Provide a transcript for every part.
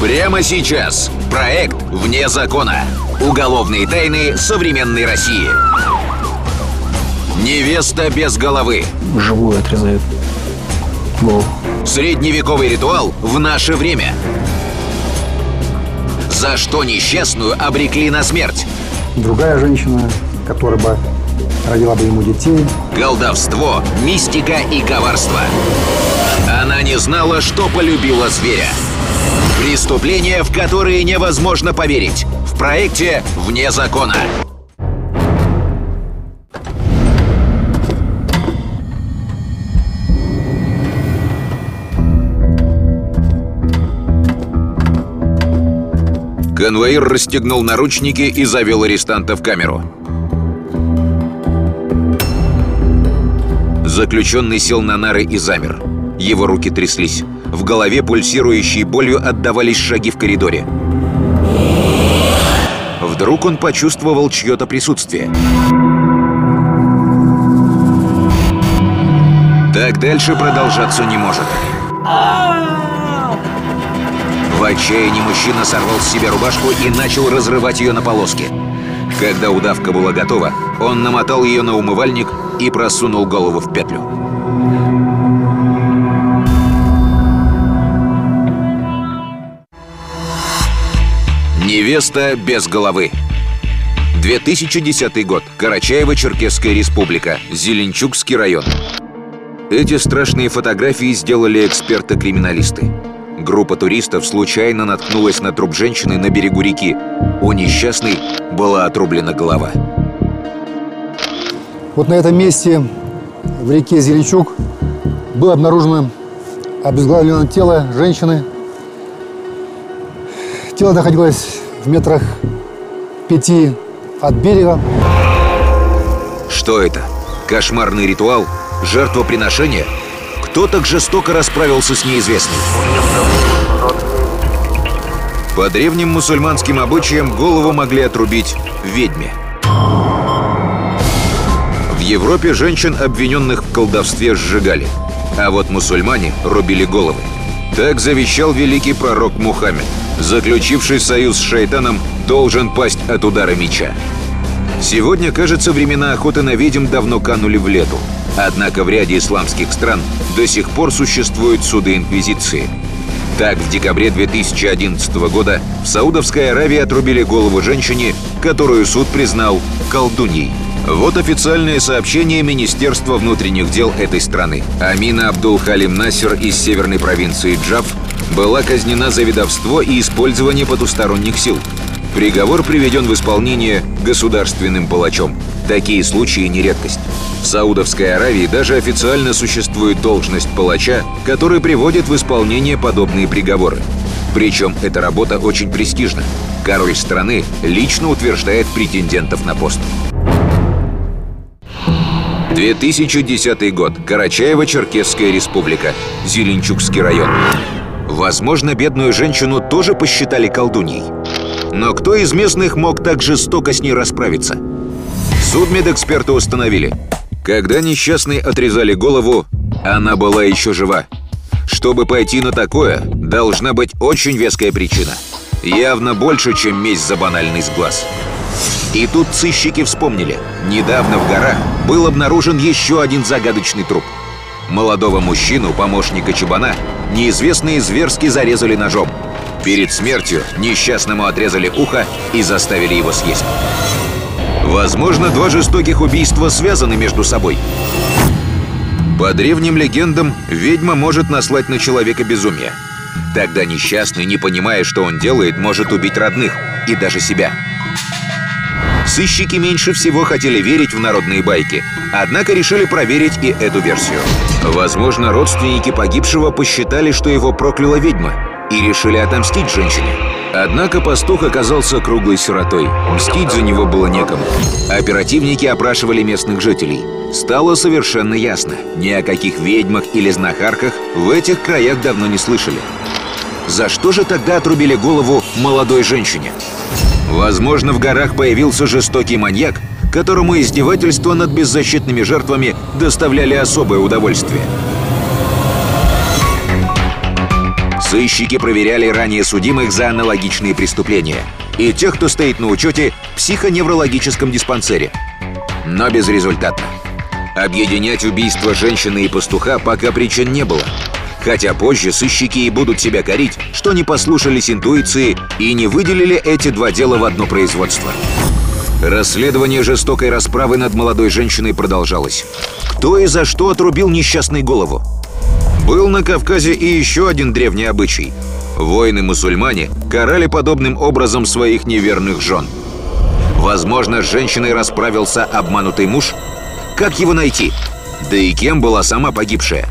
Прямо сейчас. Проект «Вне закона». Уголовные тайны современной России. Невеста без головы. Живую отрезают голову. Средневековый ритуал в наше время. За что несчастную обрекли на смерть? Другая женщина, которая бы родила бы ему детей. Колдовство, мистика и коварство. Она не знала, что полюбила зверя. Преступления, в которые невозможно поверить. В проекте «Вне закона». Конвоир расстегнул наручники и завел арестанта в камеру. Заключенный сел на нары и замер. Его руки тряслись. В голове, пульсирующей болью, отдавались шаги в коридоре. Вдруг он почувствовал чье-то присутствие. Так дальше продолжаться не может. В отчаянии мужчина сорвал с себя рубашку и начал разрывать ее на полоски. Когда удавка была готова, он намотал ее на умывальник и просунул голову в петлю. Невеста без головы. 2010 год. Карачаево-Черкесская республика. Зеленчукский район. Эти страшные фотографии сделали эксперты-криминалисты. Группа туристов случайно наткнулась на труп женщины на берегу реки. У несчастной была отрублена голова. Вот на этом месте в реке Зеленчук было обнаружено обезглавленное тело женщины. Тело находилось в метрах пяти от берега. Что это? Кошмарный ритуал? Жертвоприношение? Кто так жестоко расправился с неизвестным? По древним мусульманским обычаям голову могли отрубить ведьме. В Европе женщин, обвиненных в колдовстве, сжигали. А вот мусульмане рубили головы. Так завещал великий пророк Мухаммед. Заключивший союз с шайтаном должен пасть от удара меча. Сегодня, кажется, времена охоты на ведьм давно канули в лету. Однако в ряде исламских стран до сих пор существуют суды Инквизиции. Так, в декабре 2011 года в Саудовской Аравии отрубили голову женщине, которую суд признал колдуньей. Вот официальное сообщение Министерства внутренних дел этой страны. Амина Абдул-Халим Насер из северной провинции Джав была казнена за ведовство и использование потусторонних сил. Приговор приведен в исполнение государственным палачом. Такие случаи не редкость. В Саудовской Аравии даже официально существует должность палача, который приводит в исполнение подобные приговоры. Причем эта работа очень престижна. Король страны лично утверждает претендентов на пост. 2010 год. Карачаево-Черкесская республика. Зеленчукский район. Возможно, бедную женщину тоже посчитали колдуньей. Но кто из местных мог так жестоко с ней расправиться? Судмедэксперты установили. Когда несчастной отрезали голову, она была еще жива. Чтобы пойти на такое, должна быть очень веская причина. Явно больше, чем месть за банальный сглаз. И тут сыщики вспомнили. Недавно в горах был обнаружен еще один загадочный труп. Молодого мужчину, помощника Чебана, неизвестные зверски зарезали ножом. Перед смертью несчастному отрезали ухо и заставили его съесть. Возможно, два жестоких убийства связаны между собой. По древним легендам, ведьма может наслать на человека безумие. Тогда несчастный, не понимая, что он делает, может убить родных и даже себя. Сыщики меньше всего хотели верить в народные байки, однако решили проверить и эту версию. Возможно, родственники погибшего посчитали, что его прокляла ведьма, и решили отомстить женщине. Однако пастух оказался круглой сиротой. Мстить за него было некому. Оперативники опрашивали местных жителей. Стало совершенно ясно, ни о каких ведьмах или знахарках в этих краях давно не слышали. За что же тогда отрубили голову молодой женщине? Возможно, в горах появился жестокий маньяк, которому издевательства над беззащитными жертвами доставляли особое удовольствие. Сыщики проверяли ранее судимых за аналогичные преступления и тех, кто стоит на учете в психоневрологическом диспансере. Но безрезультатно. Объединять убийство женщины и пастуха пока причин не было. Хотя позже сыщики и будут себя корить, что не послушались интуиции и не выделили эти два дела в одно производство. Расследование жестокой расправы над молодой женщиной продолжалось. Кто и за что отрубил несчастной голову? Был на Кавказе и еще один древний обычай. Воины-мусульмане карали подобным образом своих неверных жен. Возможно, с женщиной расправился обманутый муж? Как его найти? Да и кем была сама погибшая?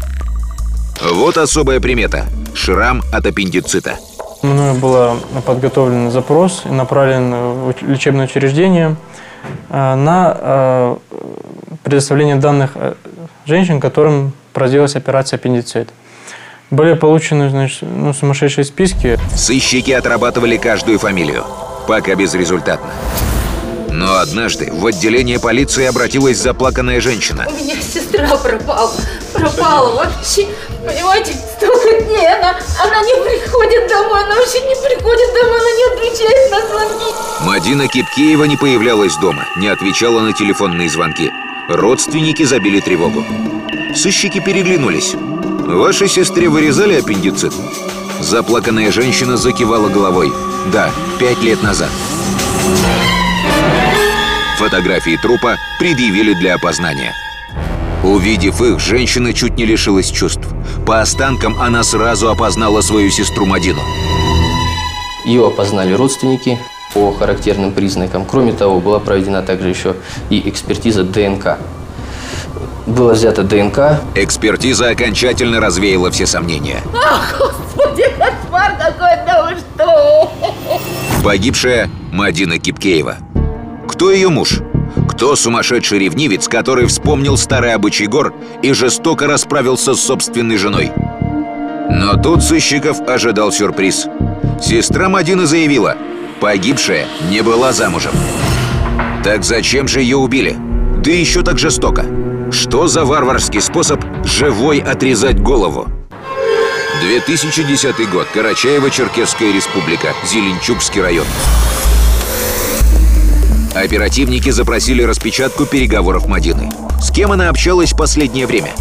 Вот особая примета – шрам от аппендицита. Мною был подготовлен запрос и направлен в лечебное учреждение э, на э, предоставление данных э, женщин, которым произвелась операция аппендицит. Были получены значит, ну, сумасшедшие списки. Сыщики отрабатывали каждую фамилию, пока безрезультатно. Но однажды в отделение полиции обратилась заплаканная женщина. У меня сестра пропала. Пропала вообще. Понимаете, столько дней она, она не приходит домой, она вообще не приходит домой, она не отвечает на звонки. Мадина Кипкеева не появлялась дома, не отвечала на телефонные звонки. Родственники забили тревогу. Сыщики переглянулись. Вашей сестре вырезали аппендицит? Заплаканная женщина закивала головой. Да, пять лет назад. Фотографии трупа предъявили для опознания. Увидев их, женщина чуть не лишилась чувств. По останкам она сразу опознала свою сестру Мадину. Ее опознали родственники по характерным признакам. Кроме того, была проведена также еще и экспертиза ДНК. Было взято ДНК. Экспертиза окончательно развеяла все сомнения. Ах, господи, кошмар какой, да вы что? Погибшая Мадина Кипкеева. Кто ее муж? Кто сумасшедший ревнивец, который вспомнил старый обычай гор и жестоко расправился с собственной женой? Но тут сыщиков ожидал сюрприз. Сестра Мадины заявила, погибшая не была замужем. Так зачем же ее убили? Да еще так жестоко. Что за варварский способ живой отрезать голову? 2010 год. Карачаево-Черкесская республика. Зеленчукский район. Оперативники запросили распечатку переговоров Мадины. С кем она общалась в последнее время?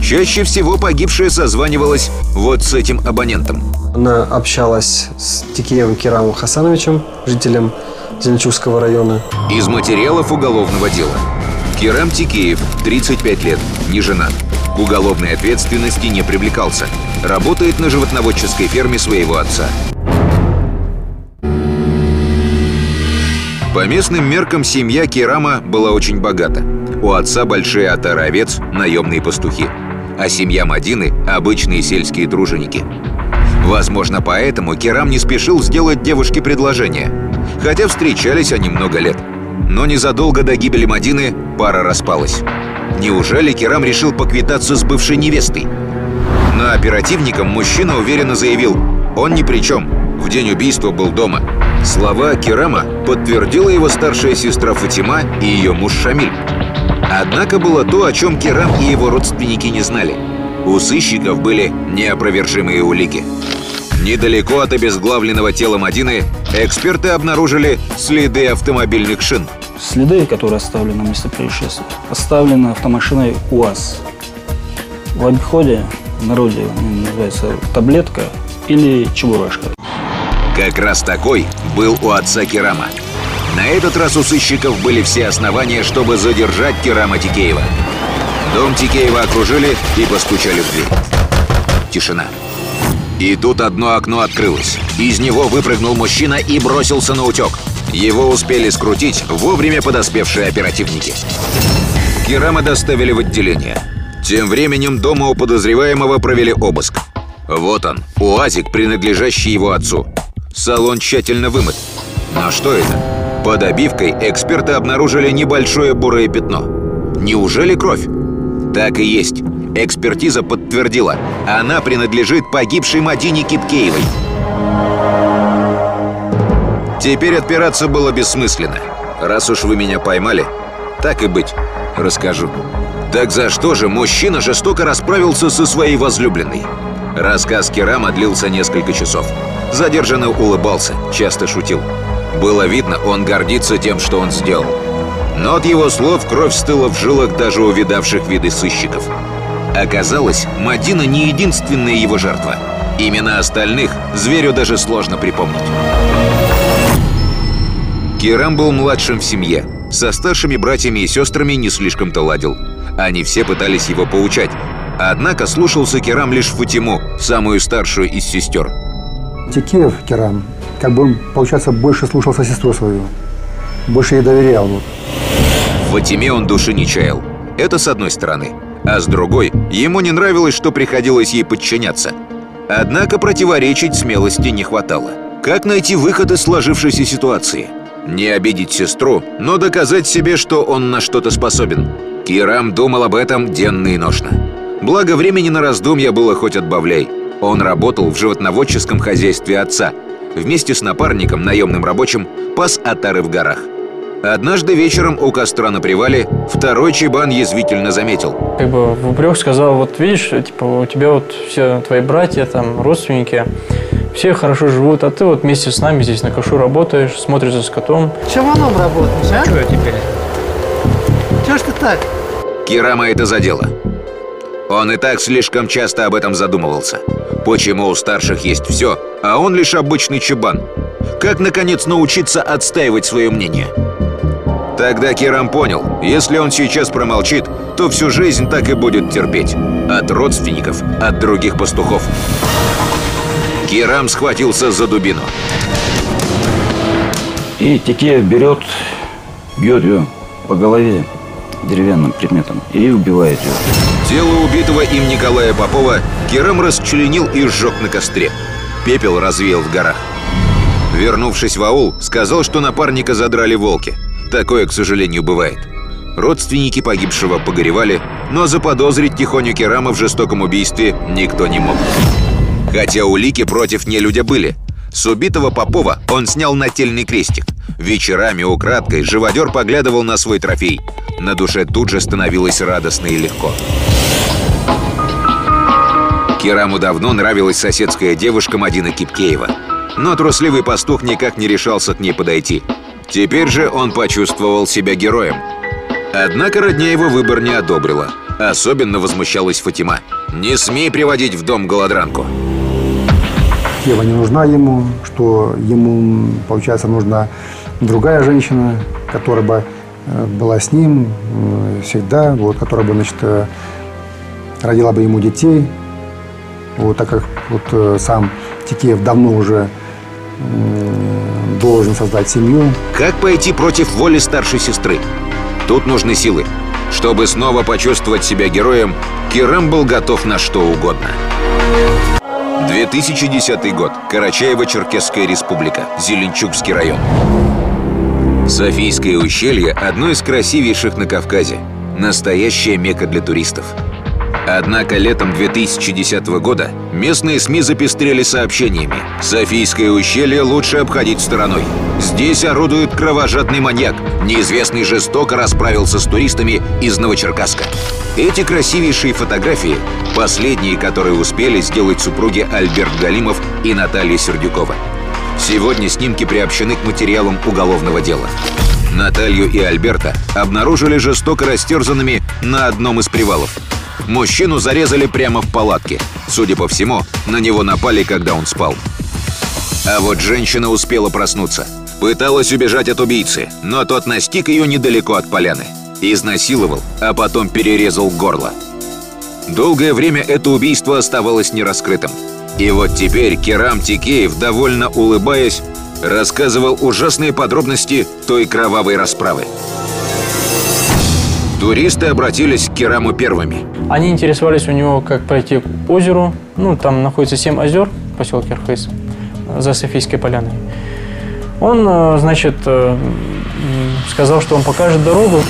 Чаще всего погибшая созванивалась вот с этим абонентом. Она общалась с Тикеевым Кирамом Хасановичем, жителем Зеленчукского района. Из материалов уголовного дела. Кирам Тикеев, 35 лет, не женат. К уголовной ответственности не привлекался. Работает на животноводческой ферме своего отца. По местным меркам семья Кирама была очень богата. У отца большие отары овец, наемные пастухи. А семья Мадины – обычные сельские труженики. Возможно, поэтому Кирам не спешил сделать девушке предложение. Хотя встречались они много лет. Но незадолго до гибели Мадины пара распалась. Неужели Кирам решил поквитаться с бывшей невестой? Но оперативникам мужчина уверенно заявил, он ни при чем, в день убийства был дома. Слова Керама подтвердила его старшая сестра Фатима и ее муж Шамиль. Однако было то, о чем Керам и его родственники не знали. У сыщиков были неопровержимые улики. Недалеко от обезглавленного тела Мадины эксперты обнаружили следы автомобильных шин. Следы, которые оставлены на месте происшествия, оставлены автомашиной УАЗ. В обиходе в народе называется таблетка или чебурашка. Как раз такой был у отца Керама. На этот раз у сыщиков были все основания, чтобы задержать Керама Тикеева. Дом Тикеева окружили и постучали в дверь. Тишина. И тут одно окно открылось. Из него выпрыгнул мужчина и бросился на утек. Его успели скрутить вовремя подоспевшие оперативники. Керама доставили в отделение. Тем временем дома у подозреваемого провели обыск. Вот он, УАЗик, принадлежащий его отцу. Салон тщательно вымыт. Но что это? Под обивкой эксперты обнаружили небольшое бурое пятно. Неужели кровь? Так и есть. Экспертиза подтвердила. Она принадлежит погибшей Мадине Кипкеевой. Теперь отпираться было бессмысленно. Раз уж вы меня поймали, так и быть, расскажу. Так за что же мужчина жестоко расправился со своей возлюбленной? Рассказ Керама длился несколько часов. Задержанный улыбался, часто шутил. Было видно, он гордится тем, что он сделал. Но от его слов кровь стыла в жилах даже увидавших виды сыщиков. Оказалось, Мадина не единственная его жертва. Имена остальных зверю даже сложно припомнить. Кирам был младшим в семье. Со старшими братьями и сестрами не слишком-то ладил. Они все пытались его поучать. Однако слушался Кирам лишь Фатиму, самую старшую из сестер. Текеев Керам, как бы он, получается, больше слушался сестру свою. Больше ей доверял. В Фатиме он души не чаял. Это с одной стороны. А с другой, ему не нравилось, что приходилось ей подчиняться. Однако противоречить смелости не хватало. Как найти выход из сложившейся ситуации? Не обидеть сестру, но доказать себе, что он на что-то способен. Кирам думал об этом денно и ношно. Благо времени на раздумья было хоть отбавляй. Он работал в животноводческом хозяйстве отца. Вместе с напарником, наемным рабочим, пас отары в горах. Однажды вечером у костра на привале второй чебан язвительно заметил. Как бы в упрек сказал, вот видишь, типа у тебя вот все твои братья, там, родственники, все хорошо живут, а ты вот вместе с нами здесь на кашу работаешь, смотришь за скотом. Чаваном работаешь, а? Что теперь? Чего ж ты так? Кирама это задело. Он и так слишком часто об этом задумывался. Почему у старших есть все, а он лишь обычный чебан? Как, наконец, научиться отстаивать свое мнение? Тогда Кирам понял, если он сейчас промолчит, то всю жизнь так и будет терпеть. От родственников, от других пастухов. Кирам схватился за дубину. И Текеев берет, бьет ее по голове деревянным предметом и убивает ее. Тело убитого им Николая Попова Керам расчленил и сжег на костре. Пепел развеял в горах. Вернувшись в аул, сказал, что напарника задрали волки. Такое, к сожалению, бывает. Родственники погибшего погоревали, но заподозрить Тихоню Керама в жестоком убийстве никто не мог. Хотя улики против нелюдя были. С убитого Попова он снял нательный крестик. Вечерами украдкой живодер поглядывал на свой трофей. На душе тут же становилось радостно и легко. Кераму давно нравилась соседская девушка Мадина Кипкеева. Но трусливый пастух никак не решался к ней подойти. Теперь же он почувствовал себя героем. Однако родня его выбор не одобрила. Особенно возмущалась Фатима. «Не смей приводить в дом голодранку!» Ева не нужна ему, что ему, получается, нужна другая женщина, которая бы э, была с ним э, всегда, вот, которая бы, значит, э, родила бы ему детей. Вот, так как вот сам Тикеев давно уже должен создать семью. Как пойти против воли старшей сестры? Тут нужны силы. Чтобы снова почувствовать себя героем, Кирам был готов на что угодно. 2010 год. Карачаево-Черкесская республика. Зеленчукский район. Софийское ущелье – одно из красивейших на Кавказе. Настоящая мека для туристов. Однако летом 2010 года местные СМИ запестрели сообщениями. Софийское ущелье лучше обходить стороной. Здесь орудует кровожадный маньяк. Неизвестный жестоко расправился с туристами из Новочеркасска. Эти красивейшие фотографии – последние, которые успели сделать супруги Альберт Галимов и Наталья Сердюкова. Сегодня снимки приобщены к материалам уголовного дела. Наталью и Альберта обнаружили жестоко растерзанными на одном из привалов. Мужчину зарезали прямо в палатке. Судя по всему, на него напали, когда он спал. А вот женщина успела проснуться. Пыталась убежать от убийцы, но тот настиг ее недалеко от поляны. Изнасиловал, а потом перерезал горло. Долгое время это убийство оставалось нераскрытым. И вот теперь Керам Тикеев, довольно улыбаясь, рассказывал ужасные подробности той кровавой расправы. Туристы обратились к Кераму первыми. Они интересовались у него, как пройти к озеру. Ну, там находится семь озер, поселок Ирхыс, за Софийской поляной. Он, э, значит, э, сказал, что он покажет дорогу.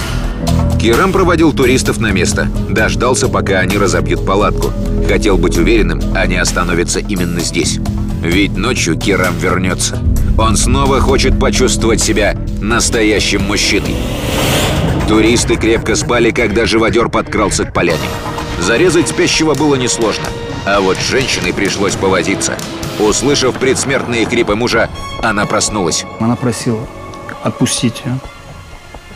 Керам проводил туристов на место, дождался, пока они разобьют палатку. Хотел быть уверенным, они остановятся именно здесь. Ведь ночью Керам вернется. Он снова хочет почувствовать себя настоящим мужчиной. Туристы крепко спали, когда живодер подкрался к поляне. Зарезать спящего было несложно. А вот женщине пришлось повозиться. Услышав предсмертные хрипы мужа, она проснулась. Она просила отпустить ее.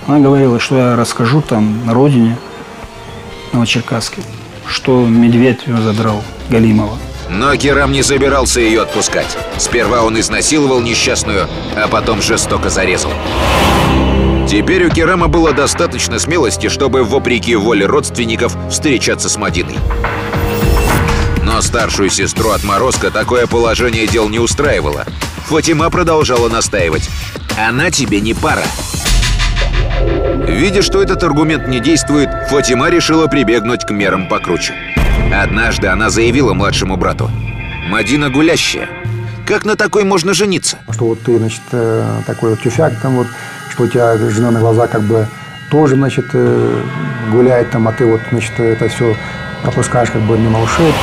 Она говорила, что я расскажу там на родине, Новочеркасске, что медведь ее задрал, Галимова. Но Керам не собирался ее отпускать. Сперва он изнасиловал несчастную, а потом жестоко зарезал. Теперь у Керама было достаточно смелости, чтобы, вопреки воле родственников, встречаться с Мадиной. Но старшую сестру отморозка такое положение дел не устраивало. Фатима продолжала настаивать. «Она тебе не пара». Видя, что этот аргумент не действует, Фатима решила прибегнуть к мерам покруче. Однажды она заявила младшему брату. «Мадина гулящая. Как на такой можно жениться?» Что вот ты, значит, э, такой вот тюфяк там вот, что у тебя жена на глаза как бы тоже, значит, э, гуляет там, а ты вот, значит, это все пропускаешь как бы мимо ушей.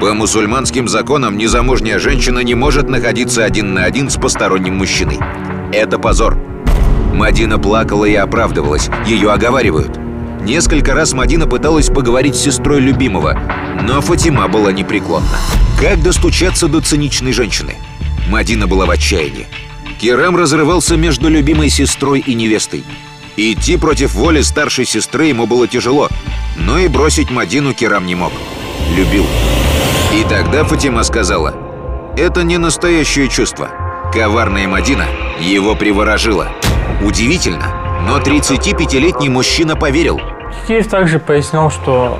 По мусульманским законам незамужняя женщина не может находиться один на один с посторонним мужчиной. Это позор. Мадина плакала и оправдывалась. Ее оговаривают. Несколько раз Мадина пыталась поговорить с сестрой любимого, но Фатима была непреклонна. Как достучаться до циничной женщины? Мадина была в отчаянии. Керам разрывался между любимой сестрой и невестой. Идти против воли старшей сестры ему было тяжело, но и бросить Мадину Керам не мог. Любил. И тогда Фатима сказала, «Это не настоящее чувство. Коварная Мадина его приворожила». Удивительно, но 35-летний мужчина поверил. Киев также пояснял, что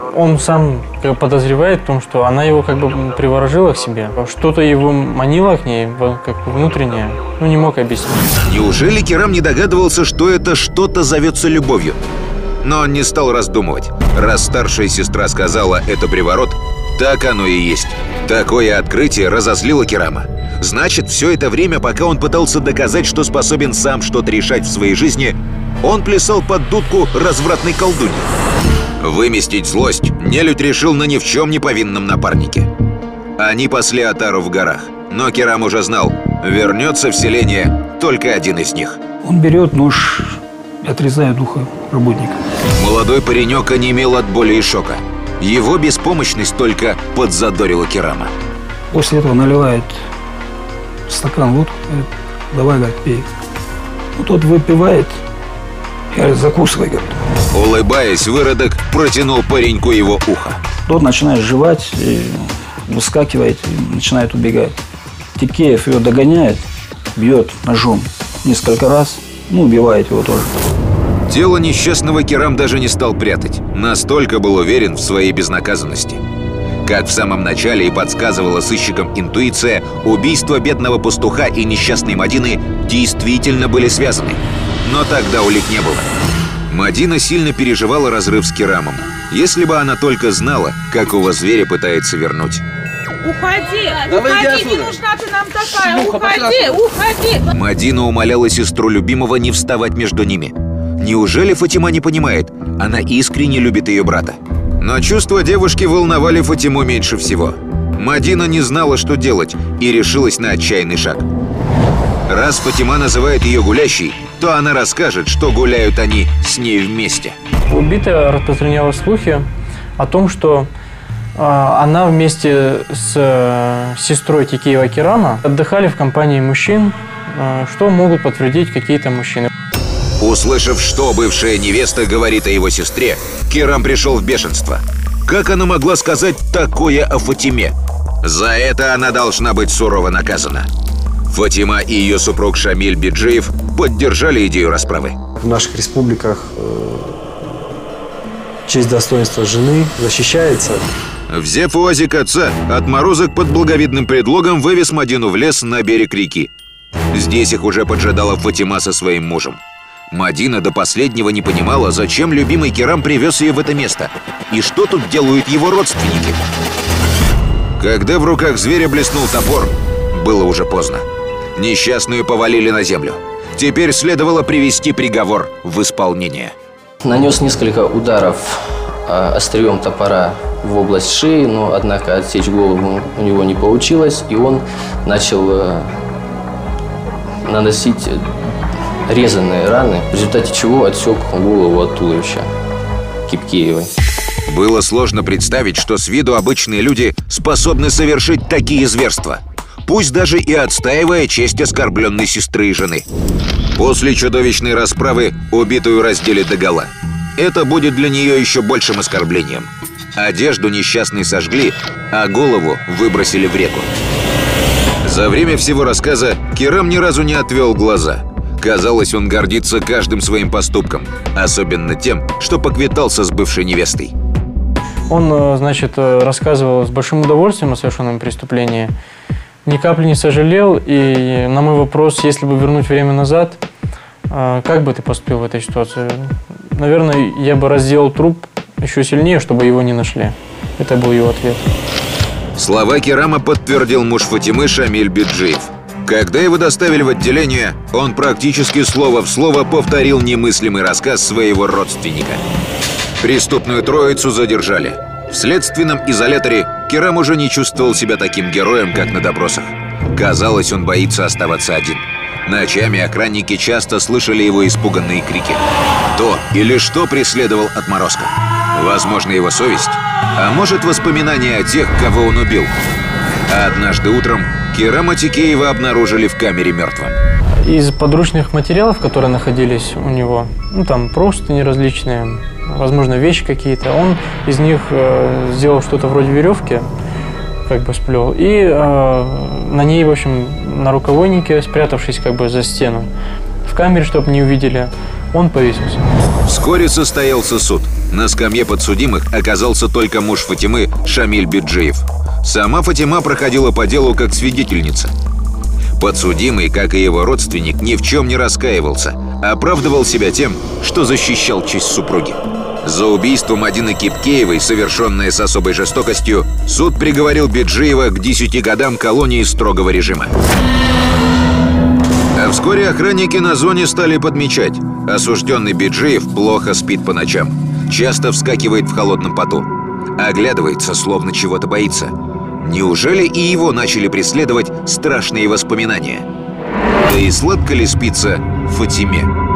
э, он сам подозревает в том, что она его как бы приворожила к себе. Что-то его манило к ней, как внутреннее. Ну, не мог объяснить. Неужели Керам не догадывался, что это что-то зовется любовью? Но он не стал раздумывать. Раз старшая сестра сказала «это приворот», так оно и есть. Такое открытие разозлило Керама. Значит, все это время, пока он пытался доказать, что способен сам что-то решать в своей жизни, он плясал под дудку развратной колдуньи. Выместить злость нелюдь решил на ни в чем не повинном напарнике. Они пасли Атару в горах, но Керам уже знал, вернется в селение только один из них. Он берет нож и отрезает ухо работника. Молодой паренек онемел от боли и шока. Его беспомощность только подзадорила Керама. После этого наливает стакан водку, говорит, давай, говорит, пей. Ну, тот выпивает, и говорит, закусывай, говорит. Улыбаясь, выродок протянул пареньку его ухо. Тот начинает жевать, и выскакивает и начинает убегать. Тикеев ее догоняет, бьет ножом несколько раз, ну, убивает его тоже. Тело несчастного Керам даже не стал прятать. Настолько был уверен в своей безнаказанности. Как в самом начале и подсказывала сыщикам интуиция, убийство бедного пастуха и несчастной Мадины действительно были связаны. Но тогда улик не было. Мадина сильно переживала разрыв с Керамом. Если бы она только знала, какого зверя пытается вернуть. Уходи! уходи! Не нужна ты нам такая! уходи! Уходи! Мадина умоляла сестру любимого не вставать между ними. Неужели Фатима не понимает? Она искренне любит ее брата. Но чувства девушки волновали Фатиму меньше всего. Мадина не знала, что делать, и решилась на отчаянный шаг. Раз Фатима называет ее гулящей, то она расскажет, что гуляют они с ней вместе. Убитая распространяла слухи о том, что э, она вместе с э, сестрой Тикеева Керама отдыхали в компании мужчин, э, что могут подтвердить какие-то мужчины. Услышав, что бывшая невеста говорит о его сестре, Керам пришел в бешенство. Как она могла сказать такое о Фатиме? За это она должна быть сурово наказана. Фатима и ее супруг Шамиль Биджиев поддержали идею расправы. В наших республиках э, честь достоинства жены защищается. Взяв УАЗик отца, отморозок под благовидным предлогом вывез Мадину в лес на берег реки. Здесь их уже поджидала Фатима со своим мужем. Мадина до последнего не понимала, зачем любимый Керам привез ее в это место. И что тут делают его родственники. Когда в руках зверя блеснул топор, было уже поздно. Несчастную повалили на землю. Теперь следовало привести приговор в исполнение. Нанес несколько ударов а, острием топора в область шеи, но, однако, отсечь голову у него не получилось, и он начал э, наносить резанные раны, в результате чего отсек голову от туловища Кипкеевой. Было сложно представить, что с виду обычные люди способны совершить такие зверства. Пусть даже и отстаивая честь оскорбленной сестры и жены. После чудовищной расправы убитую раздели догола. Это будет для нее еще большим оскорблением. Одежду несчастной сожгли, а голову выбросили в реку. За время всего рассказа Керам ни разу не отвел глаза. Казалось, он гордится каждым своим поступком, особенно тем, что поквитался с бывшей невестой. Он, э, значит, э, рассказывал с большим удовольствием о совершенном преступлении, ни капли не сожалел, и на мой вопрос, если бы вернуть время назад, э, как бы ты поступил в этой ситуации? Наверное, я бы разделал труп еще сильнее, чтобы его не нашли. Это был его ответ. Слова Керама подтвердил муж Фатимы Шамиль Биджиев. Когда его доставили в отделение, он практически слово в слово повторил немыслимый рассказ своего родственника. Преступную троицу задержали. В следственном изоляторе Керам уже не чувствовал себя таким героем, как на допросах. Казалось, он боится оставаться один. Ночами охранники часто слышали его испуганные крики. Кто или что преследовал отморозка? Возможно, его совесть? А может, воспоминания о тех, кого он убил? А однажды утром Керама Тикеева обнаружили в камере мертвым. Из подручных материалов, которые находились у него, ну там просто неразличные, возможно, вещи какие-то, он из них э, сделал что-то вроде веревки, как бы сплел, и э, на ней, в общем, на рукавойнике, спрятавшись как бы за стену, в камере, чтобы не увидели, он повесился. Вскоре состоялся суд. На скамье подсудимых оказался только муж Фатимы Шамиль Биджиев. Сама Фатима проходила по делу как свидетельница. Подсудимый, как и его родственник, ни в чем не раскаивался, оправдывал себя тем, что защищал честь супруги. За убийством Адины Кипкеевой, совершенное с особой жестокостью, суд приговорил Биджиева к 10 годам колонии строгого режима. А вскоре охранники на зоне стали подмечать. Осужденный Биджиев плохо спит по ночам. Часто вскакивает в холодном поту. Оглядывается, словно чего-то боится. Неужели и его начали преследовать страшные воспоминания? Да и сладко ли спится Фатиме?